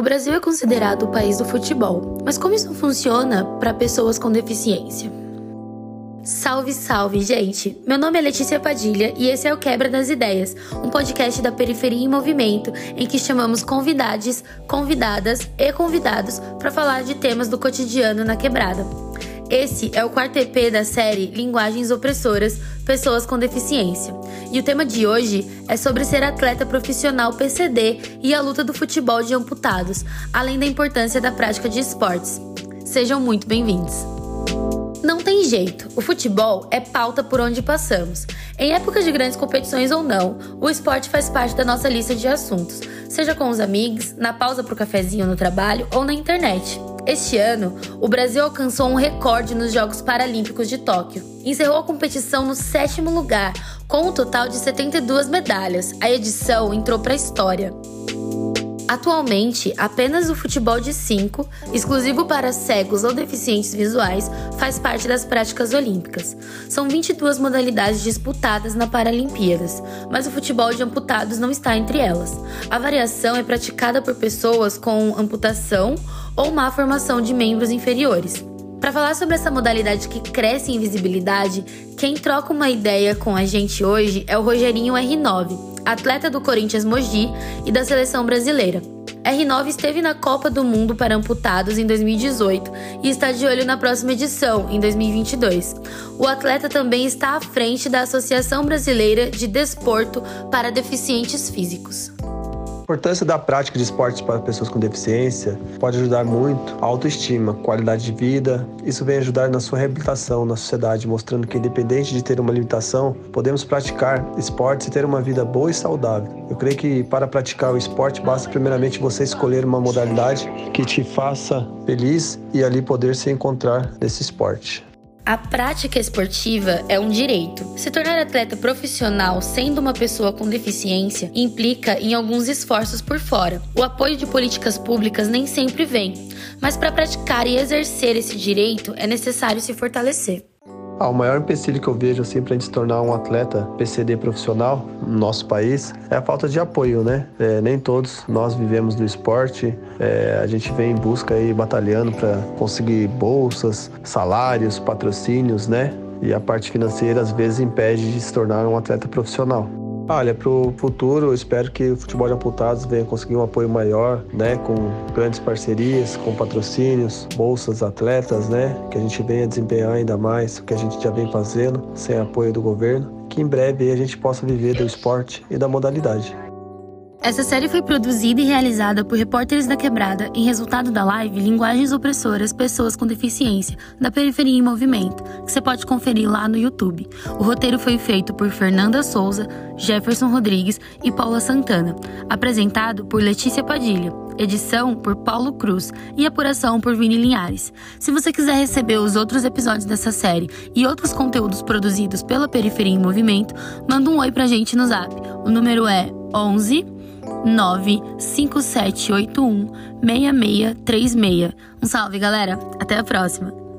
O Brasil é considerado o país do futebol, mas como isso funciona para pessoas com deficiência? Salve, salve, gente! Meu nome é Letícia Padilha e esse é o Quebra das Ideias, um podcast da Periferia em Movimento em que chamamos convidados, convidadas e convidados para falar de temas do cotidiano na quebrada. Esse é o quarto EP da série Linguagens Opressoras Pessoas com Deficiência. E o tema de hoje é sobre ser atleta profissional PCD e a luta do futebol de amputados, além da importância da prática de esportes. Sejam muito bem-vindos. Não tem jeito, o futebol é pauta por onde passamos. Em épocas de grandes competições ou não, o esporte faz parte da nossa lista de assuntos, seja com os amigos, na pausa para o cafezinho no trabalho ou na internet. Este ano, o Brasil alcançou um recorde nos Jogos Paralímpicos de Tóquio. Encerrou a competição no sétimo lugar, com um total de 72 medalhas. A edição entrou para a história. Atualmente, apenas o futebol de 5, exclusivo para cegos ou deficientes visuais, faz parte das práticas olímpicas. São 22 modalidades disputadas na Paralimpíadas, mas o futebol de amputados não está entre elas. A variação é praticada por pessoas com amputação ou má formação de membros inferiores. Para falar sobre essa modalidade que cresce em visibilidade, quem troca uma ideia com a gente hoje é o Rogerinho R9 atleta do Corinthians Mogi e da seleção brasileira. R9 esteve na Copa do Mundo para amputados em 2018 e está de olho na próxima edição, em 2022. O atleta também está à frente da Associação Brasileira de Desporto para Deficientes Físicos. Importância da prática de esportes para pessoas com deficiência pode ajudar muito a autoestima, qualidade de vida. Isso vem ajudar na sua reabilitação na sociedade, mostrando que, independente de ter uma limitação, podemos praticar esportes e ter uma vida boa e saudável. Eu creio que para praticar o esporte basta primeiramente você escolher uma modalidade que te faça feliz e ali poder se encontrar nesse esporte. A prática esportiva é um direito. Se tornar atleta profissional sendo uma pessoa com deficiência implica em alguns esforços por fora. O apoio de políticas públicas nem sempre vem, mas para praticar e exercer esse direito é necessário se fortalecer. Ah, o maior empecilho que eu vejo assim para a gente se tornar um atleta PCD profissional no nosso país é a falta de apoio, né? É, nem todos nós vivemos do esporte, é, a gente vem em busca aí batalhando para conseguir bolsas, salários, patrocínios, né? E a parte financeira às vezes impede de se tornar um atleta profissional. Olha, para o futuro, espero que o futebol de amputados venha conseguir um apoio maior, né, com grandes parcerias, com patrocínios, bolsas atletas, né, que a gente venha desempenhar ainda mais o que a gente já vem fazendo, sem apoio do governo, que em breve a gente possa viver do esporte e da modalidade. Essa série foi produzida e realizada por repórteres da Quebrada em resultado da live Linguagens Opressoras Pessoas com Deficiência, da Periferia em Movimento, que você pode conferir lá no YouTube. O roteiro foi feito por Fernanda Souza, Jefferson Rodrigues e Paula Santana, apresentado por Letícia Padilha, edição por Paulo Cruz e apuração por Vini Linhares. Se você quiser receber os outros episódios dessa série e outros conteúdos produzidos pela Periferia em Movimento, manda um oi pra gente no zap. O número é 11 95781 6636. Um salve, galera. Até a próxima.